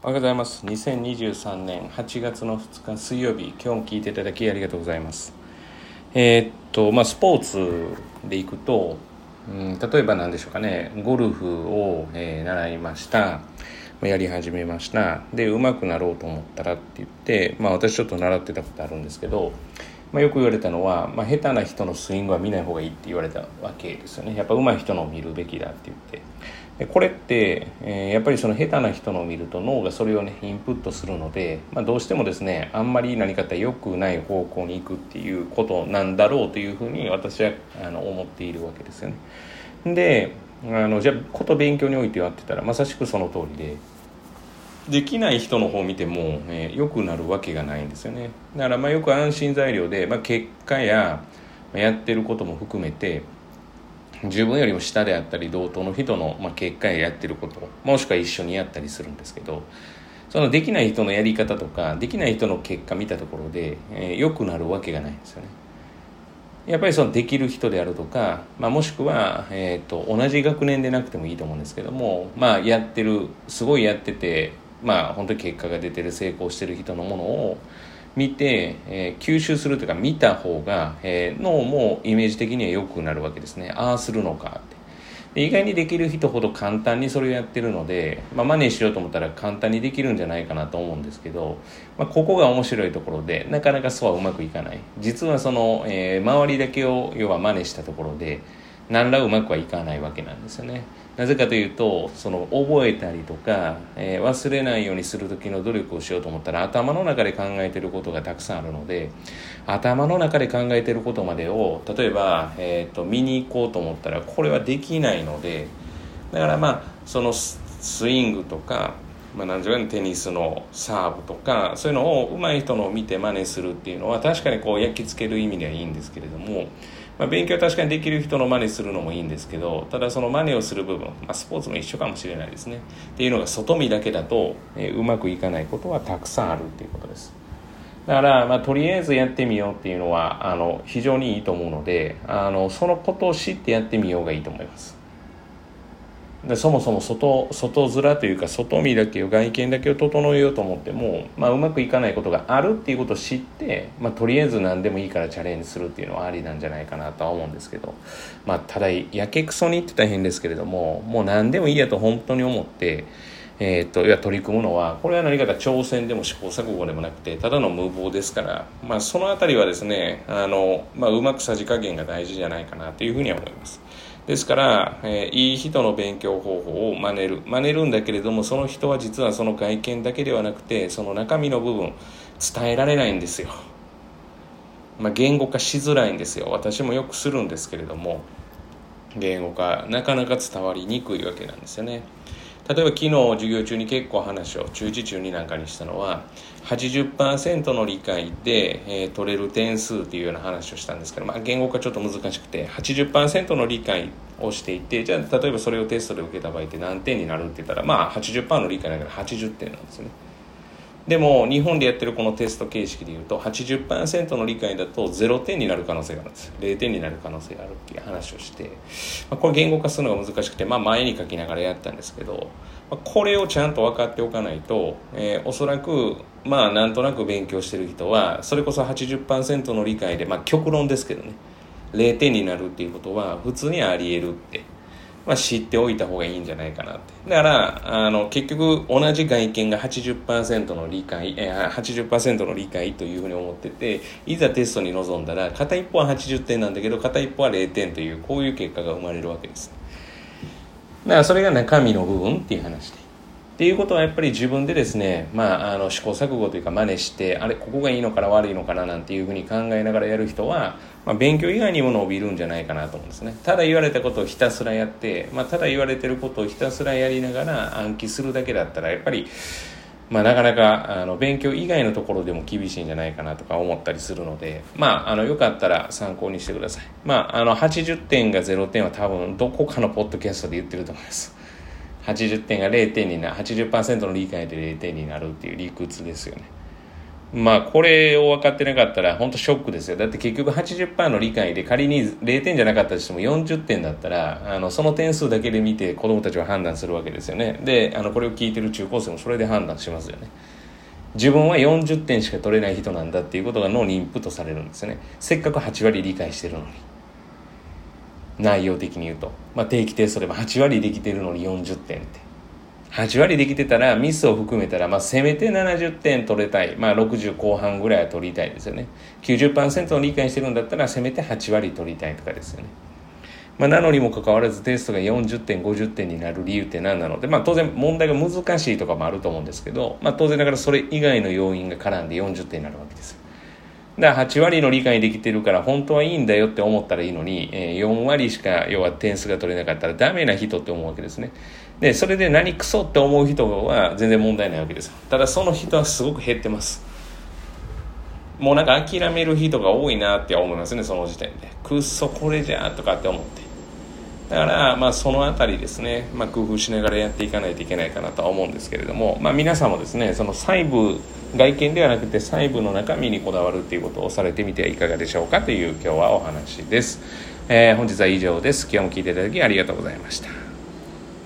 おはようございます。2023年8月の2日水曜日今日も聞いていただきありがとうございます。えー、っとまあスポーツでいくと、うん、例えば何でしょうかね。ゴルフを、えー、習いました。やり始めました。で上手くなろうと思ったらって言ってまあ私ちょっと習ってたことあるんですけどまあ、よく言われたのは、まあ、下手な人のスイングは見ない方がいいって言われたわけですよね。やっぱ上手い人のを見るべきだって言って。でこれって、えー、やっぱりその下手な人のを見ると脳がそれをねインプットするので、まあ、どうしてもですねあんまり何かって良くない方向に行くっていうことなんだろうというふうに私はあの思っているわけですよね。であのじゃあこと勉強においてはってたらまさしくその通りでできない人の方を見ても、えー、良くなるわけがないんですよねだからまあよく安心材料で、まあ、結果ややってることも含めて自分よりも下であったり同等の人の、まあ、結果ややってることもしくは一緒にやったりするんですけどそのできない人のやり方とかできない人の結果見たところで、えー、良くなるわけがないんですよね。やっぱりそのできる人であるとか、まあ、もしくは、えーと、同じ学年でなくてもいいと思うんですけども、まあ、やってるすごいやってて、まあ、本当に結果が出てる成功してる人のものを見て、えー、吸収するというか見た方が、えー、脳もイメージ的には良くなるわけですね。ああするのかって。で意外にできる人ほど簡単にそれをやってるので、まあ、真似しようと思ったら簡単にできるんじゃないかなと思うんですけど、まあ、ここが面白いところでなかなかそうはうまくいかない。実はその、えー、周りだけを要は真似したところで何らうまくはいかないわけなんですよね。なぜかというとその覚えたりとか、えー、忘れないようにする時の努力をしようと思ったら頭の中で考えてることがたくさんあるので頭の中で考えてることまでを例えば、えーと、見に行こうと思ったらこれはできないのでだからまあそのスイングとかまあ、何十円テニスのサーブとかそういうのを上手い人のを見て真似するっていうのは確かにこう焼き付ける意味ではいいんですけれどもまあ、勉強確かにできる人の真似するのもいいんですけどただその真似をする部分、まあ、スポーツも一緒かもしれないですね。っていうのが外見だけだと、え、うまくいかないことはたくさんあるっていうことです。だから、まあ、とりあえずやってみようっていうのはあの非常にいいと思うのであのそのことを知ってやってみようがいいと思います。でそもそも外外面というか外見だけを外見だけを整えようと思っても、まあ、うまくいかないことがあるっていうことを知って、まあ、とりあえず何でもいいからチャレンジするっていうのはありなんじゃないかなとは思うんですけど、まあ、ただやけくそに言って大変ですけれどももう何でもいいやと本当に思って。えーと、いや取り組むのはこれは何かと挑戦でも試行錯誤でもなくてただの無謀ですから、まあ、その辺りはですねあの、まあ、うまくさじ加減が大事じゃないかなというふうには思います。ですから、えー、いい人の勉強方法を真似る。真似るんだけれどもその人は実はその外見だけではなくてその中身の部分伝えられないんですよ、まあ、言語化しづらいんですよ。私もよくするんですけれども言語化なかなか伝わりにくいわけなんですよね。例えば昨日授業中に結構話を中1中になんかにしたのは80%の理解で、えー、取れる点数っていうような話をしたんですけど、まあ、言語化ちょっと難しくて80%の理解をしていてじゃあ例えばそれをテストで受けた場合って何点になるって言ったらまあ80%の理解だから80点なんですよね。でも日本でやってるこのテスト形式でいうと80%の理解だと0点になる可能性があるんです0点になる可能性があるっていう話をして、まあ、これ言語化するのが難しくて、まあ、前に書きながらやったんですけど、まあ、これをちゃんと分かっておかないと、えー、おそらくまあなんとなく勉強してる人はそれこそ80%の理解でまあ極論ですけどね。0点になるっていうことは普通にありえるって。まあ、知っておいた方がいいんじゃないかなって。だから、あの、結局同じ外見が80%の理解、えー、80%の理解というふうに思ってて、いざテストに臨んだら、片一方は80点なんだけど、片一方は0点という、こういう結果が生まれるわけです。だからそれが中身の部分っていう話で。っていうことはやっぱり自分でですね、まあ、あの試行錯誤というか真似してあれここがいいのかな悪いのかななんていうふうに考えながらやる人は、まあ、勉強以外にも伸びるんじゃないかなと思うんですねただ言われたことをひたすらやって、まあ、ただ言われてることをひたすらやりながら暗記するだけだったらやっぱりまあ、なかなかあの勉強以外のところでも厳しいんじゃないかなとか思ったりするので、まあ、あのよかったら参考にしてください。まあ、あの80点が0点は多分どこかのポッドキャストで言ってると思います。80点が0点になる。80%の理解で0点になるっていう理屈ですよね。まあこれを分かってなかったら本当ショックですよ。だって結局80%の理解で仮に0点じゃなかったとしても40点だったらあのその点数だけで見て子どもたちは判断するわけですよね。であのこれを聞いてる中高生もそれで判断しますよね。自分は40点しか取れない人なんだっていうことが脳にインプットされるんですよね。せっかく8割理解してるのに。内容的に言うと、まあ、定期テストでも8割できてるのに40点って。8割できてたらミスを含めたら、まあ、せめて70点取れたい、まあ、60後半ぐらいは取りたいですよね。90%の理解してるんだったらせめて8割取りたいとかですよね、まあ、なのにもかかわらずテストが40点50点になる理由って何なので、まあ、当然問題が難しいとかもあると思うんですけど、まあ、当然ながらそれ以外の要因が絡んで40点になるわけですよ。だから8割の理解できてるから本当はいいんだよって思ったらいいのに、えー、4割しか要は点数が取れなかったらダメな人って思うわけですね。でそれで何クソって思う人は全然問題ないわけです。ただその人はすごく減ってます。もうなんか諦める人が多いなって思いますねその時点で。くっそこれじゃとかって思って。だからまあその辺りですね、まあ、工夫しながらやっていかないといけないかなとは思うんですけれども、まあ、皆さんもですねその細部外見ではなくて細部の中身にこだわるっていうことをされてみてはいかがでしょうかという今日はお話です、えー、本日は以上です。今日も聞いていただきありがとうございました。